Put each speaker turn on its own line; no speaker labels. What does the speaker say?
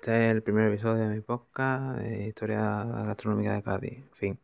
Este es el primer episodio de mi podcast de Historia Gastronómica de Cádiz. Fin.